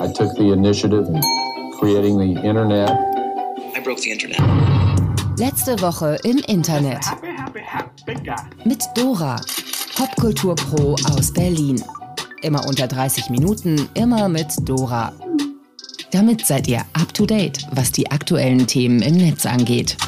I took the initiative in creating the internet. I broke the internet. Letzte Woche im Internet. Mit Dora, Popkultur-Pro aus Berlin. Immer unter 30 Minuten, immer mit Dora. Damit seid ihr up to date, was die aktuellen Themen im Netz angeht.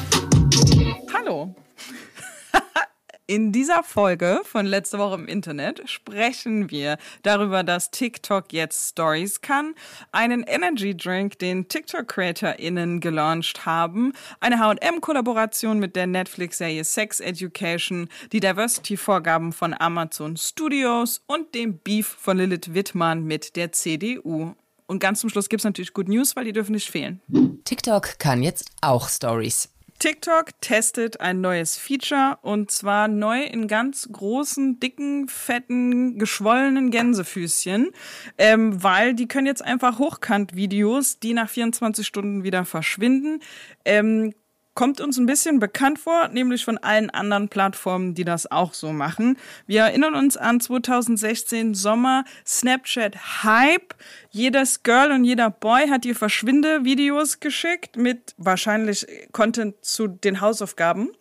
Dieser Folge von letzte Woche im Internet sprechen wir darüber, dass TikTok jetzt Stories kann, einen Energy Drink, den TikTok-CreatorInnen gelauncht haben, eine H&M-Kollaboration mit der Netflix-Serie Sex Education, die Diversity-Vorgaben von Amazon Studios und dem Beef von Lilith Wittmann mit der CDU. Und ganz zum Schluss gibt es natürlich Good News, weil die dürfen nicht fehlen. TikTok kann jetzt auch Stories. TikTok testet ein neues Feature und zwar neu in ganz großen, dicken, fetten, geschwollenen Gänsefüßchen, ähm, weil die können jetzt einfach Hochkant-Videos, die nach 24 Stunden wieder verschwinden, ähm, kommt uns ein bisschen bekannt vor, nämlich von allen anderen Plattformen, die das auch so machen. Wir erinnern uns an 2016 Sommer, Snapchat Hype. Jedes Girl und jeder Boy hat dir Verschwinde-Videos geschickt mit wahrscheinlich Content zu den Hausaufgaben.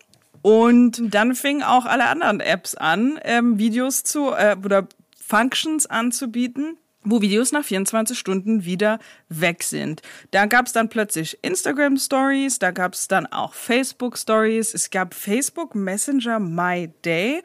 Und dann fingen auch alle anderen Apps an, ähm, Videos zu äh, oder Functions anzubieten, wo Videos nach 24 Stunden wieder weg sind. Da gab es dann plötzlich Instagram Stories, da gab es dann auch Facebook Stories, es gab Facebook Messenger My Day.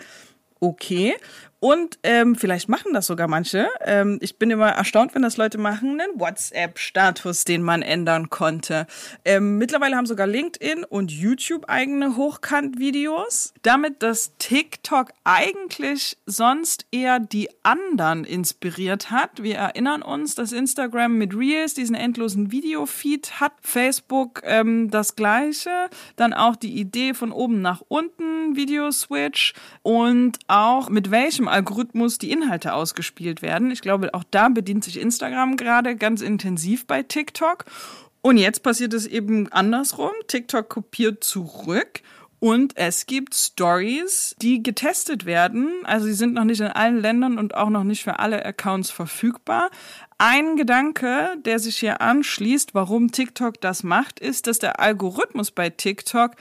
Okay. Und ähm, vielleicht machen das sogar manche. Ähm, ich bin immer erstaunt, wenn das Leute machen, einen WhatsApp-Status, den man ändern konnte. Ähm, mittlerweile haben sogar LinkedIn und YouTube eigene Hochkant-Videos. Damit, dass TikTok eigentlich sonst eher die anderen inspiriert hat. Wir erinnern uns, dass Instagram mit Reels diesen endlosen Videofeed hat. Facebook ähm, das gleiche. Dann auch die Idee von oben nach unten Video-Switch und auch mit welchem Algorithmus die Inhalte ausgespielt werden. Ich glaube, auch da bedient sich Instagram gerade ganz intensiv bei TikTok. Und jetzt passiert es eben andersrum. TikTok kopiert zurück und es gibt Stories, die getestet werden. Also sie sind noch nicht in allen Ländern und auch noch nicht für alle Accounts verfügbar. Ein Gedanke, der sich hier anschließt, warum TikTok das macht, ist, dass der Algorithmus bei TikTok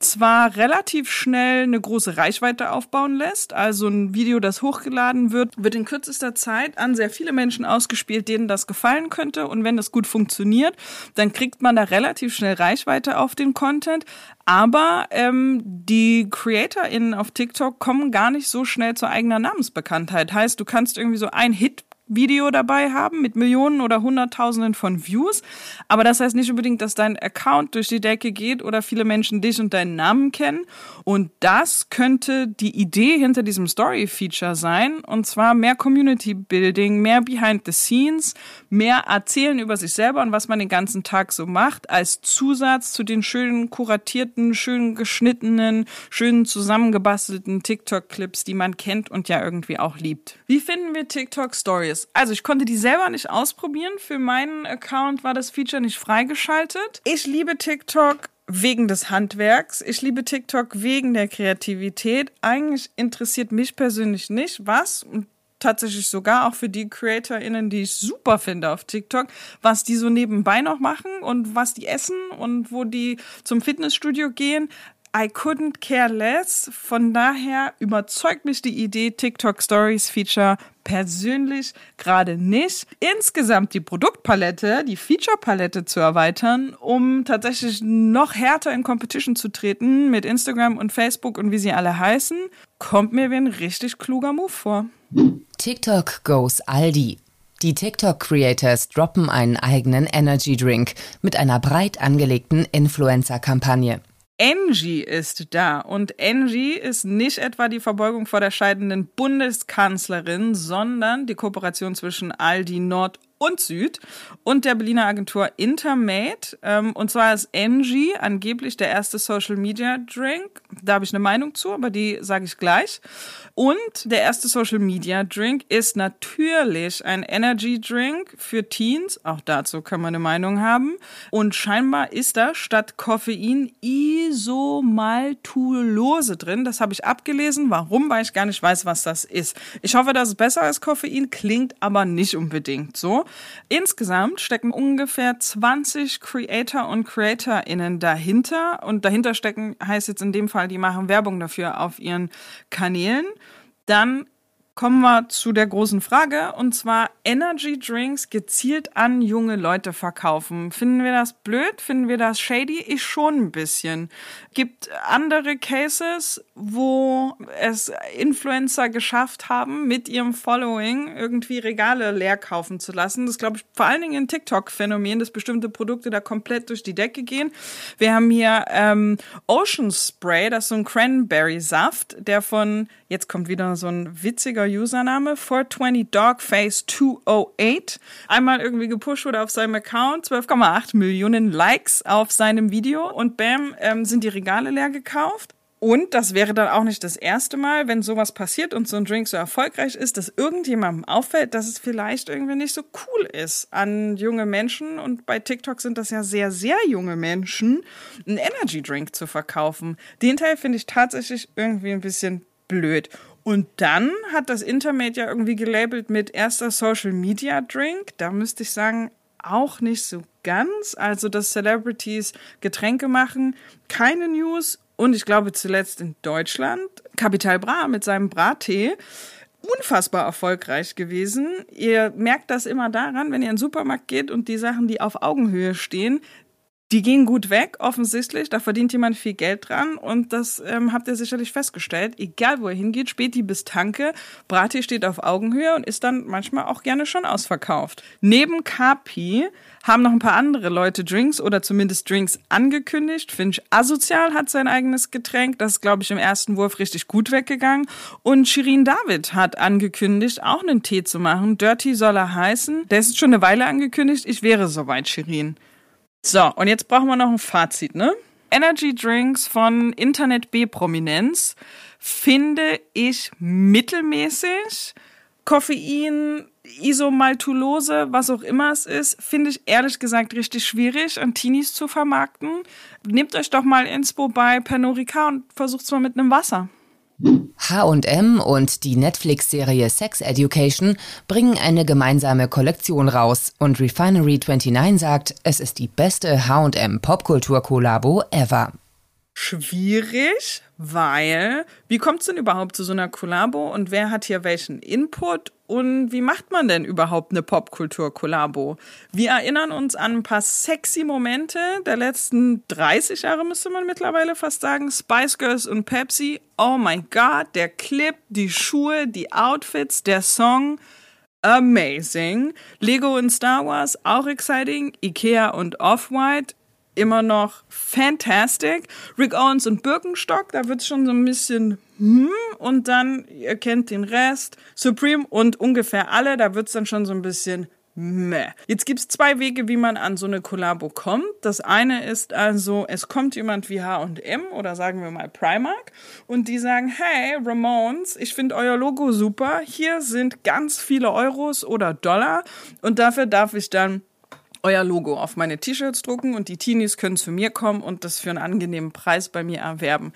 zwar relativ schnell eine große Reichweite aufbauen lässt. Also ein Video, das hochgeladen wird, wird in kürzester Zeit an sehr viele Menschen ausgespielt, denen das gefallen könnte. Und wenn das gut funktioniert, dann kriegt man da relativ schnell Reichweite auf den Content. Aber ähm, die CreatorInnen auf TikTok kommen gar nicht so schnell zu eigener Namensbekanntheit. Heißt, du kannst irgendwie so ein Hit Video dabei haben mit Millionen oder Hunderttausenden von Views. Aber das heißt nicht unbedingt, dass dein Account durch die Decke geht oder viele Menschen dich und deinen Namen kennen. Und das könnte die Idee hinter diesem Story-Feature sein. Und zwar mehr Community-Building, mehr Behind the Scenes, mehr erzählen über sich selber und was man den ganzen Tag so macht, als Zusatz zu den schönen kuratierten, schön geschnittenen, schön zusammengebastelten TikTok-Clips, die man kennt und ja irgendwie auch liebt. Wie finden wir TikTok Stories? Ist. Also ich konnte die selber nicht ausprobieren. Für meinen Account war das Feature nicht freigeschaltet. Ich liebe TikTok wegen des Handwerks. Ich liebe TikTok wegen der Kreativität. Eigentlich interessiert mich persönlich nicht, was und tatsächlich sogar auch für die CreatorInnen, die ich super finde auf TikTok, was die so nebenbei noch machen und was die essen und wo die zum Fitnessstudio gehen. I couldn't care less. Von daher überzeugt mich die Idee TikTok Stories Feature persönlich gerade nicht. Insgesamt die Produktpalette, die Feature-Palette zu erweitern, um tatsächlich noch härter in Competition zu treten mit Instagram und Facebook und wie sie alle heißen, kommt mir wie ein richtig kluger Move vor. TikTok goes Aldi. Die TikTok-Creators droppen einen eigenen Energy Drink mit einer breit angelegten Influencer-Kampagne. Angie ist da. Und Angie ist nicht etwa die Verbeugung vor der scheidenden Bundeskanzlerin, sondern die Kooperation zwischen Aldi Nord und Süd und der Berliner Agentur Intermate. Ähm, und zwar ist Angie angeblich der erste Social Media Drink. Da habe ich eine Meinung zu, aber die sage ich gleich. Und der erste Social Media Drink ist natürlich ein Energy Drink für Teens. Auch dazu kann man eine Meinung haben. Und scheinbar ist da statt Koffein Isomaltulose drin. Das habe ich abgelesen. Warum? Weil ich gar nicht weiß, was das ist. Ich hoffe, das ist besser als Koffein, klingt aber nicht unbedingt so. Insgesamt stecken ungefähr 20 Creator und CreatorInnen dahinter. Und dahinter stecken heißt jetzt in dem Fall, die machen Werbung dafür auf ihren Kanälen. Dann kommen wir zu der großen Frage und zwar Energy Drinks gezielt an junge Leute verkaufen. Finden wir das blöd? Finden wir das shady? Ich schon ein bisschen. Gibt andere Cases, wo es Influencer geschafft haben, mit ihrem Following irgendwie Regale leer kaufen zu lassen. Das glaube ich vor allen Dingen ein TikTok-Phänomen, dass bestimmte Produkte da komplett durch die Decke gehen. Wir haben hier ähm, Ocean Spray, das ist so ein Cranberry-Saft, der von, jetzt kommt wieder so ein witziger Username, 420 Dogface 208, einmal irgendwie gepusht wurde auf seinem Account, 12,8 Millionen Likes auf seinem Video und bam, ähm, sind die Regale leer gekauft. Und das wäre dann auch nicht das erste Mal, wenn sowas passiert und so ein Drink so erfolgreich ist, dass irgendjemandem auffällt, dass es vielleicht irgendwie nicht so cool ist an junge Menschen. Und bei TikTok sind das ja sehr, sehr junge Menschen, einen Energy Drink zu verkaufen. Den Teil finde ich tatsächlich irgendwie ein bisschen blöd. Und dann hat das Internet ja irgendwie gelabelt mit erster Social Media Drink. Da müsste ich sagen, auch nicht so ganz. Also, dass Celebrities Getränke machen, keine News. Und ich glaube zuletzt in Deutschland, Capital Bra mit seinem Brattee unfassbar erfolgreich gewesen. Ihr merkt das immer daran, wenn ihr in den Supermarkt geht und die Sachen, die auf Augenhöhe stehen, die gehen gut weg, offensichtlich. Da verdient jemand viel Geld dran. Und das ähm, habt ihr sicherlich festgestellt. Egal, wo er hingeht, Späti bis Tanke, Brati steht auf Augenhöhe und ist dann manchmal auch gerne schon ausverkauft. Neben Kapi haben noch ein paar andere Leute Drinks oder zumindest Drinks angekündigt. Finch Asozial hat sein eigenes Getränk. Das ist, glaube ich, im ersten Wurf richtig gut weggegangen. Und Shirin David hat angekündigt, auch einen Tee zu machen. Dirty soll er heißen. Der ist schon eine Weile angekündigt. Ich wäre soweit, Shirin. So, und jetzt brauchen wir noch ein Fazit, ne? Energy Drinks von Internet B-Prominenz finde ich mittelmäßig. Koffein, Isomaltulose, was auch immer es ist, finde ich ehrlich gesagt richtig schwierig an Teenies zu vermarkten. Nehmt euch doch mal Inspo bei Pernod und versucht es mal mit einem Wasser. H&M und die Netflix-Serie Sex Education bringen eine gemeinsame Kollektion raus und Refinery 29 sagt, es ist die beste H&M Popkultur-Kollabo ever. Schwierig, weil wie kommt es denn überhaupt zu so einer Kollabo und wer hat hier welchen Input und wie macht man denn überhaupt eine Popkultur-Kollabo? Wir erinnern uns an ein paar sexy Momente der letzten 30 Jahre, müsste man mittlerweile fast sagen. Spice Girls und Pepsi. Oh mein Gott, der Clip, die Schuhe, die Outfits, der Song. Amazing. Lego und Star Wars, auch exciting. Ikea und Off-White, immer noch fantastic. Rick Owens und Birkenstock, da wird es schon so ein bisschen hm, und dann, ihr kennt den Rest, Supreme und ungefähr alle, da wird es dann schon so ein bisschen meh. Jetzt gibt es zwei Wege, wie man an so eine Kollabo kommt. Das eine ist also, es kommt jemand wie H&M oder sagen wir mal Primark und die sagen, hey Ramones, ich finde euer Logo super, hier sind ganz viele Euros oder Dollar und dafür darf ich dann euer Logo auf meine T-Shirts drucken und die Teenies können zu mir kommen und das für einen angenehmen Preis bei mir erwerben.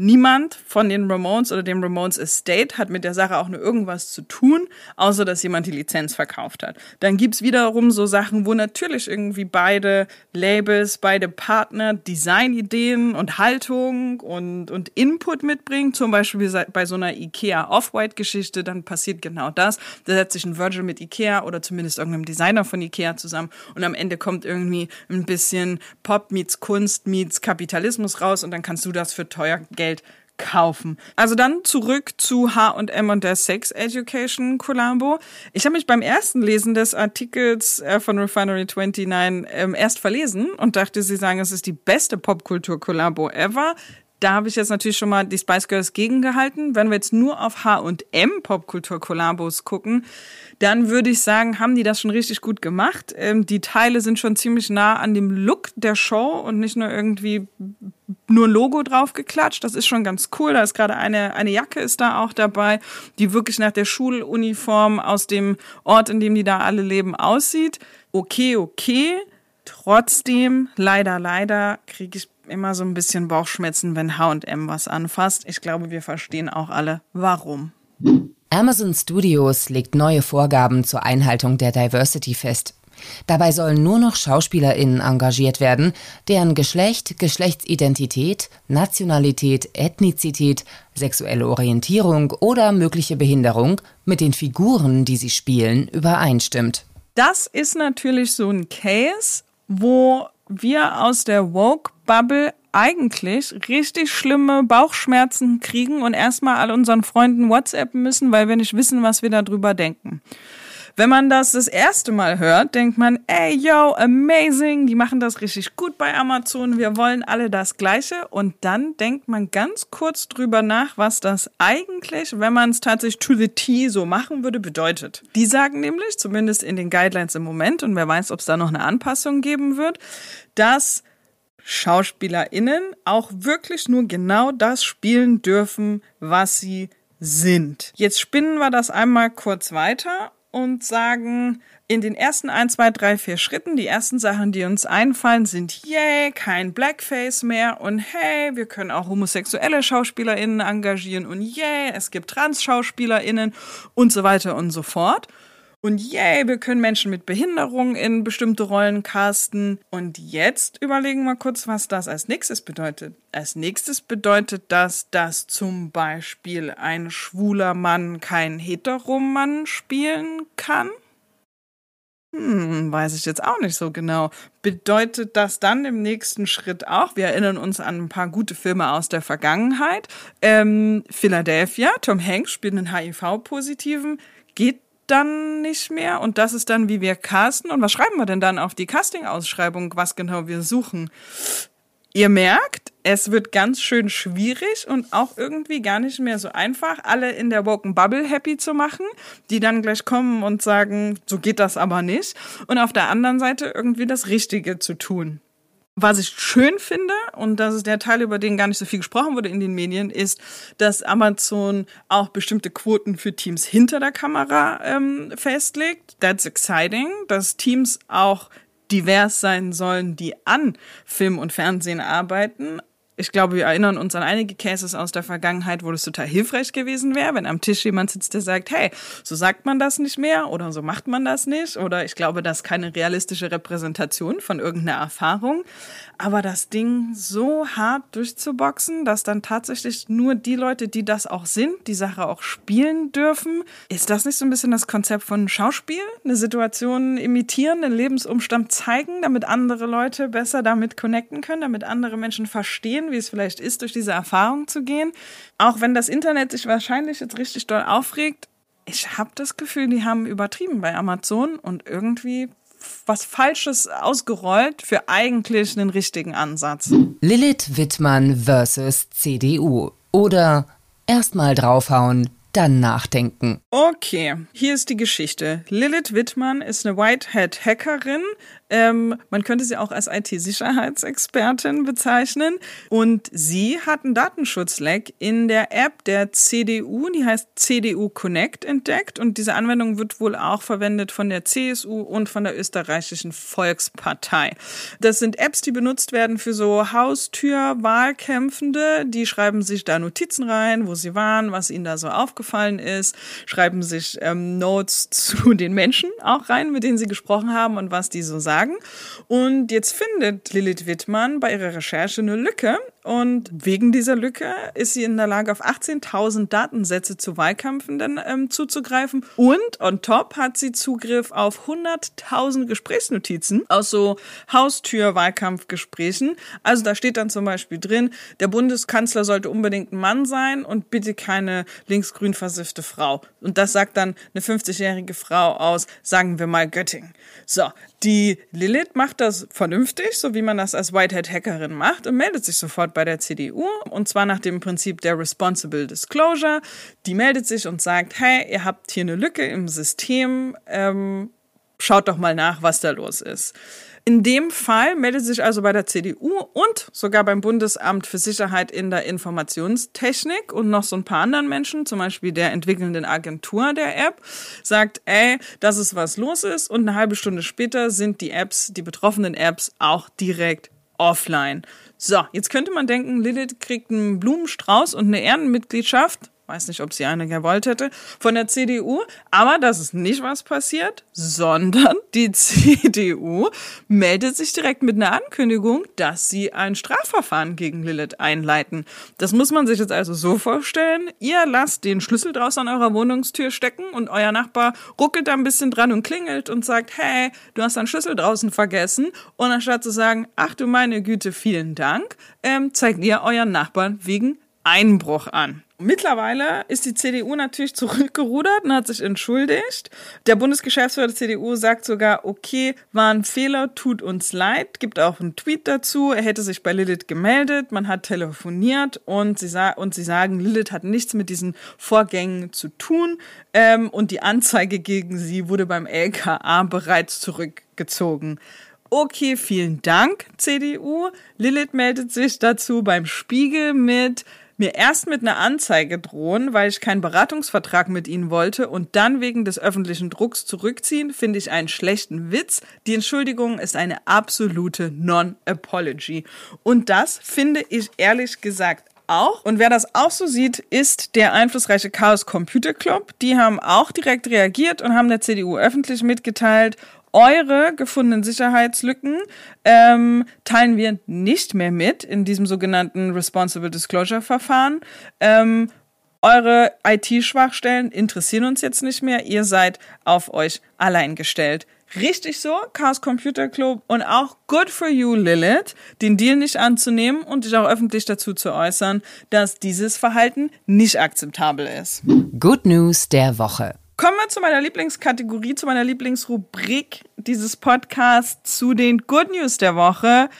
Niemand von den Ramones oder dem Ramones Estate hat mit der Sache auch nur irgendwas zu tun, außer dass jemand die Lizenz verkauft hat. Dann gibt's wiederum so Sachen, wo natürlich irgendwie beide Labels, beide Partner Designideen und Haltung und, und Input mitbringen. Zum Beispiel bei so einer IKEA Off-White-Geschichte, dann passiert genau das. Da setzt sich ein Virgil mit IKEA oder zumindest irgendeinem Designer von IKEA zusammen und am Ende kommt irgendwie ein bisschen Pop meets Kunst meets Kapitalismus raus und dann kannst du das für teuer Geld Geld kaufen. Also dann zurück zu H&M und der Sex Education Collabo. Ich habe mich beim ersten Lesen des Artikels äh, von Refinery 29 ähm, erst verlesen und dachte, sie sagen, es ist die beste Popkultur Collabo ever. Da habe ich jetzt natürlich schon mal die Spice Girls gegengehalten. Wenn wir jetzt nur auf H&M Popkultur Kollabos gucken, dann würde ich sagen, haben die das schon richtig gut gemacht. Ähm, die Teile sind schon ziemlich nah an dem Look der Show und nicht nur irgendwie nur ein Logo drauf geklatscht. Das ist schon ganz cool. Da ist gerade eine, eine Jacke ist da auch dabei, die wirklich nach der Schuluniform aus dem Ort, in dem die da alle leben, aussieht. Okay, okay. Trotzdem, leider, leider, kriege ich immer so ein bisschen Bauchschmerzen, wenn H&M was anfasst. Ich glaube, wir verstehen auch alle, warum. Amazon Studios legt neue Vorgaben zur Einhaltung der Diversity fest. Dabei sollen nur noch SchauspielerInnen engagiert werden, deren Geschlecht, Geschlechtsidentität, Nationalität, Ethnizität, sexuelle Orientierung oder mögliche Behinderung mit den Figuren, die sie spielen, übereinstimmt. Das ist natürlich so ein Case, wo wir aus der Woke-Bubble eigentlich richtig schlimme Bauchschmerzen kriegen und erstmal all unseren Freunden WhatsApp müssen, weil wir nicht wissen, was wir darüber denken. Wenn man das das erste Mal hört, denkt man, ey, yo, amazing, die machen das richtig gut bei Amazon, wir wollen alle das Gleiche. Und dann denkt man ganz kurz drüber nach, was das eigentlich, wenn man es tatsächlich to the T so machen würde, bedeutet. Die sagen nämlich, zumindest in den Guidelines im Moment, und wer weiß, ob es da noch eine Anpassung geben wird, dass SchauspielerInnen auch wirklich nur genau das spielen dürfen, was sie sind. Jetzt spinnen wir das einmal kurz weiter und sagen, in den ersten ein, zwei, drei, vier Schritten, die ersten Sachen, die uns einfallen, sind, yay, kein Blackface mehr und hey, wir können auch homosexuelle SchauspielerInnen engagieren und yay, es gibt Trans-SchauspielerInnen und so weiter und so fort. Und yay, wir können Menschen mit Behinderung in bestimmte Rollen casten. Und jetzt überlegen wir kurz, was das als nächstes bedeutet. Als nächstes bedeutet das, dass zum Beispiel ein schwuler Mann kein Heteromann spielen kann. Hm, weiß ich jetzt auch nicht so genau. Bedeutet das dann im nächsten Schritt auch, wir erinnern uns an ein paar gute Filme aus der Vergangenheit, ähm, Philadelphia, Tom Hanks spielt einen HIV-Positiven, geht dann nicht mehr und das ist dann, wie wir casten. Und was schreiben wir denn dann auf die Casting-Ausschreibung, was genau wir suchen? Ihr merkt, es wird ganz schön schwierig und auch irgendwie gar nicht mehr so einfach, alle in der Woken Bubble happy zu machen, die dann gleich kommen und sagen, so geht das aber nicht. Und auf der anderen Seite irgendwie das Richtige zu tun. Was ich schön finde, und das ist der Teil, über den gar nicht so viel gesprochen wurde in den Medien, ist, dass Amazon auch bestimmte Quoten für Teams hinter der Kamera ähm, festlegt. That's exciting, dass Teams auch divers sein sollen, die an Film und Fernsehen arbeiten, ich glaube, wir erinnern uns an einige Cases aus der Vergangenheit, wo das total hilfreich gewesen wäre, wenn am Tisch jemand sitzt, der sagt, hey, so sagt man das nicht mehr oder so macht man das nicht oder ich glaube, das ist keine realistische Repräsentation von irgendeiner Erfahrung. Aber das Ding so hart durchzuboxen, dass dann tatsächlich nur die Leute, die das auch sind, die Sache auch spielen dürfen, ist das nicht so ein bisschen das Konzept von Schauspiel? Eine Situation imitieren, einen Lebensumstand zeigen, damit andere Leute besser damit connecten können, damit andere Menschen verstehen, wie es vielleicht ist, durch diese Erfahrung zu gehen. Auch wenn das Internet sich wahrscheinlich jetzt richtig doll aufregt, ich habe das Gefühl, die haben übertrieben bei Amazon und irgendwie was Falsches ausgerollt für eigentlich einen richtigen Ansatz. Lilith Wittmann versus CDU. Oder erstmal draufhauen, dann nachdenken. Okay, hier ist die Geschichte. Lilith Wittmann ist eine Whitehead-Hackerin, ähm, man könnte sie auch als IT-Sicherheitsexpertin bezeichnen. Und sie hat einen Datenschutzleck in der App der CDU, die heißt CDU Connect, entdeckt. Und diese Anwendung wird wohl auch verwendet von der CSU und von der österreichischen Volkspartei. Das sind Apps, die benutzt werden für so Haustür-Wahlkämpfende. Die schreiben sich da Notizen rein, wo sie waren, was ihnen da so aufgefallen ist, schreiben sich ähm, Notes zu den Menschen auch rein, mit denen sie gesprochen haben und was die so sagen sagen. Und jetzt findet Lilith Wittmann bei ihrer Recherche eine Lücke und wegen dieser Lücke ist sie in der Lage, auf 18.000 Datensätze zu Wahlkämpfenden ähm, zuzugreifen. Und on top hat sie Zugriff auf 100.000 Gesprächsnotizen aus so Haustür-Wahlkampfgesprächen. Also da steht dann zum Beispiel drin, der Bundeskanzler sollte unbedingt ein Mann sein und bitte keine linksgrün versiffte Frau. Und das sagt dann eine 50-jährige Frau aus, sagen wir mal Göttingen. So, die Lilith macht das vernünftig, so wie man das als Whitehead-Hackerin macht und meldet sich sofort bei der CDU und zwar nach dem Prinzip der Responsible Disclosure. Die meldet sich und sagt, hey, ihr habt hier eine Lücke im System, ähm, schaut doch mal nach, was da los ist. In dem Fall meldet sich also bei der CDU und sogar beim Bundesamt für Sicherheit in der Informationstechnik und noch so ein paar anderen Menschen, zum Beispiel der entwickelnden Agentur der App, sagt, ey, dass es was los ist und eine halbe Stunde später sind die Apps, die betroffenen Apps auch direkt offline. So, jetzt könnte man denken, Lilith kriegt einen Blumenstrauß und eine Ehrenmitgliedschaft. Weiß nicht, ob sie eine gewollt hätte, von der CDU. Aber das ist nicht was passiert, sondern die CDU meldet sich direkt mit einer Ankündigung, dass sie ein Strafverfahren gegen Lilith einleiten. Das muss man sich jetzt also so vorstellen. Ihr lasst den Schlüssel draußen an eurer Wohnungstür stecken und euer Nachbar ruckelt da ein bisschen dran und klingelt und sagt, hey, du hast deinen Schlüssel draußen vergessen. Und anstatt zu sagen, ach du meine Güte, vielen Dank, ähm, zeigt ihr euren Nachbarn wegen Einbruch an. Mittlerweile ist die CDU natürlich zurückgerudert und hat sich entschuldigt. Der Bundesgeschäftsführer der CDU sagt sogar, okay, war ein Fehler, tut uns leid, gibt auch einen Tweet dazu. Er hätte sich bei Lilith gemeldet, man hat telefoniert und sie, und sie sagen, Lilith hat nichts mit diesen Vorgängen zu tun ähm, und die Anzeige gegen sie wurde beim LKA bereits zurückgezogen. Okay, vielen Dank, CDU. Lilith meldet sich dazu beim Spiegel mit mir erst mit einer Anzeige drohen, weil ich keinen Beratungsvertrag mit ihnen wollte und dann wegen des öffentlichen Drucks zurückziehen, finde ich einen schlechten Witz. Die Entschuldigung ist eine absolute Non-Apology. Und das finde ich ehrlich gesagt auch. Und wer das auch so sieht, ist der einflussreiche Chaos Computer Club. Die haben auch direkt reagiert und haben der CDU öffentlich mitgeteilt, eure gefundenen Sicherheitslücken ähm, teilen wir nicht mehr mit in diesem sogenannten Responsible Disclosure Verfahren. Ähm, eure IT-Schwachstellen interessieren uns jetzt nicht mehr. Ihr seid auf euch allein gestellt. Richtig so, Chaos Computer Club und auch good for you, Lilith, den Deal nicht anzunehmen und dich auch öffentlich dazu zu äußern, dass dieses Verhalten nicht akzeptabel ist. Good News der Woche. Kommen wir zu meiner Lieblingskategorie, zu meiner Lieblingsrubrik dieses Podcasts, zu den Good News der Woche.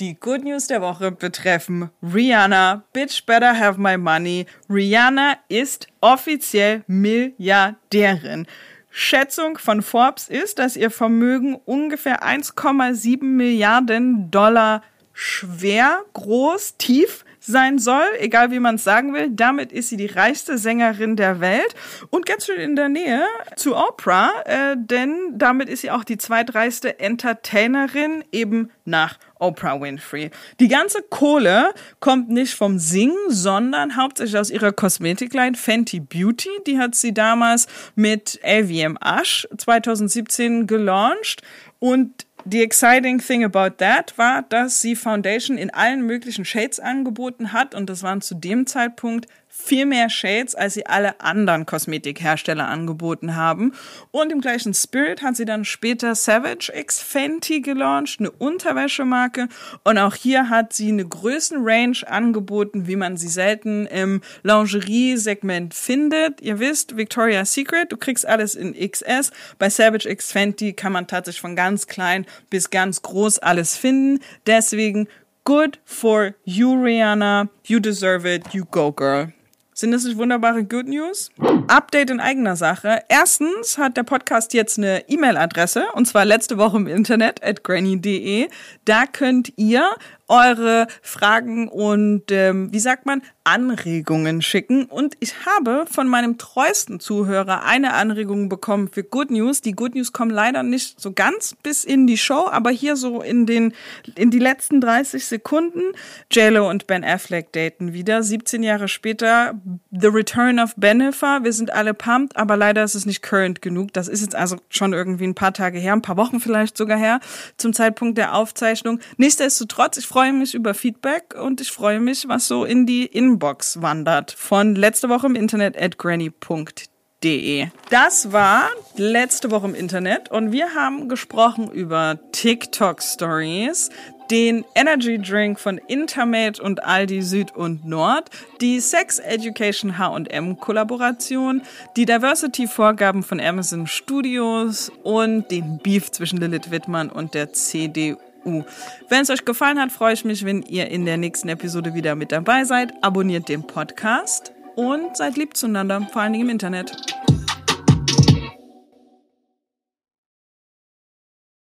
Die Good News der Woche betreffen Rihanna, Bitch Better Have My Money. Rihanna ist offiziell Milliardärin. Schätzung von Forbes ist, dass ihr Vermögen ungefähr 1,7 Milliarden Dollar schwer, groß, tief sein soll, egal wie man es sagen will. Damit ist sie die reichste Sängerin der Welt und ganz schön in der Nähe zu Oprah, äh, denn damit ist sie auch die zweitreichste Entertainerin eben nach Oprah Winfrey. Die ganze Kohle kommt nicht vom Singen, sondern hauptsächlich aus ihrer Kosmetikline Fenty Beauty. Die hat sie damals mit LVM Ash 2017 gelauncht und The exciting thing about that war, dass sie Foundation in allen möglichen Shades angeboten hat und das waren zu dem Zeitpunkt viel mehr Shades, als sie alle anderen Kosmetikhersteller angeboten haben. Und im gleichen Spirit hat sie dann später Savage X Fenty gelauncht, eine Unterwäschemarke. Und auch hier hat sie eine Größenrange angeboten, wie man sie selten im Lingerie-Segment findet. Ihr wisst, Victoria's Secret, du kriegst alles in XS. Bei Savage X Fenty kann man tatsächlich von ganz klein bis ganz groß alles finden. Deswegen Good for you, Rihanna. You deserve it. You go, girl. Sind das nicht wunderbare Good News? Update in eigener Sache. Erstens hat der Podcast jetzt eine E-Mail-Adresse und zwar letzte Woche im Internet at granny.de. Da könnt ihr eure Fragen und ähm, wie sagt man Anregungen schicken. Und ich habe von meinem treuesten Zuhörer eine Anregung bekommen für Good News. Die Good News kommen leider nicht so ganz bis in die Show, aber hier so in den in die letzten 30 Sekunden. JLo und Ben Affleck daten wieder. 17 Jahre später The Return of Benefer. Wir sind alle pumped, aber leider ist es nicht current genug. Das ist jetzt also schon irgendwie ein paar Tage her, ein paar Wochen vielleicht sogar her zum Zeitpunkt der Aufzeichnung. Nichtsdestotrotz, ich freue mich über Feedback und ich freue mich, was so in die Inbox wandert von letzte Woche im Internet at granny.de. Das war letzte Woche im Internet und wir haben gesprochen über TikTok Stories, den Energy Drink von Intermate und Aldi Süd und Nord, die Sex Education H&M Kollaboration, die Diversity Vorgaben von Amazon Studios und den Beef zwischen Lilith Wittmann und der CDU. Wenn es euch gefallen hat, freue ich mich, wenn ihr in der nächsten Episode wieder mit dabei seid. Abonniert den Podcast und seid lieb zueinander, vor allen Dingen im Internet.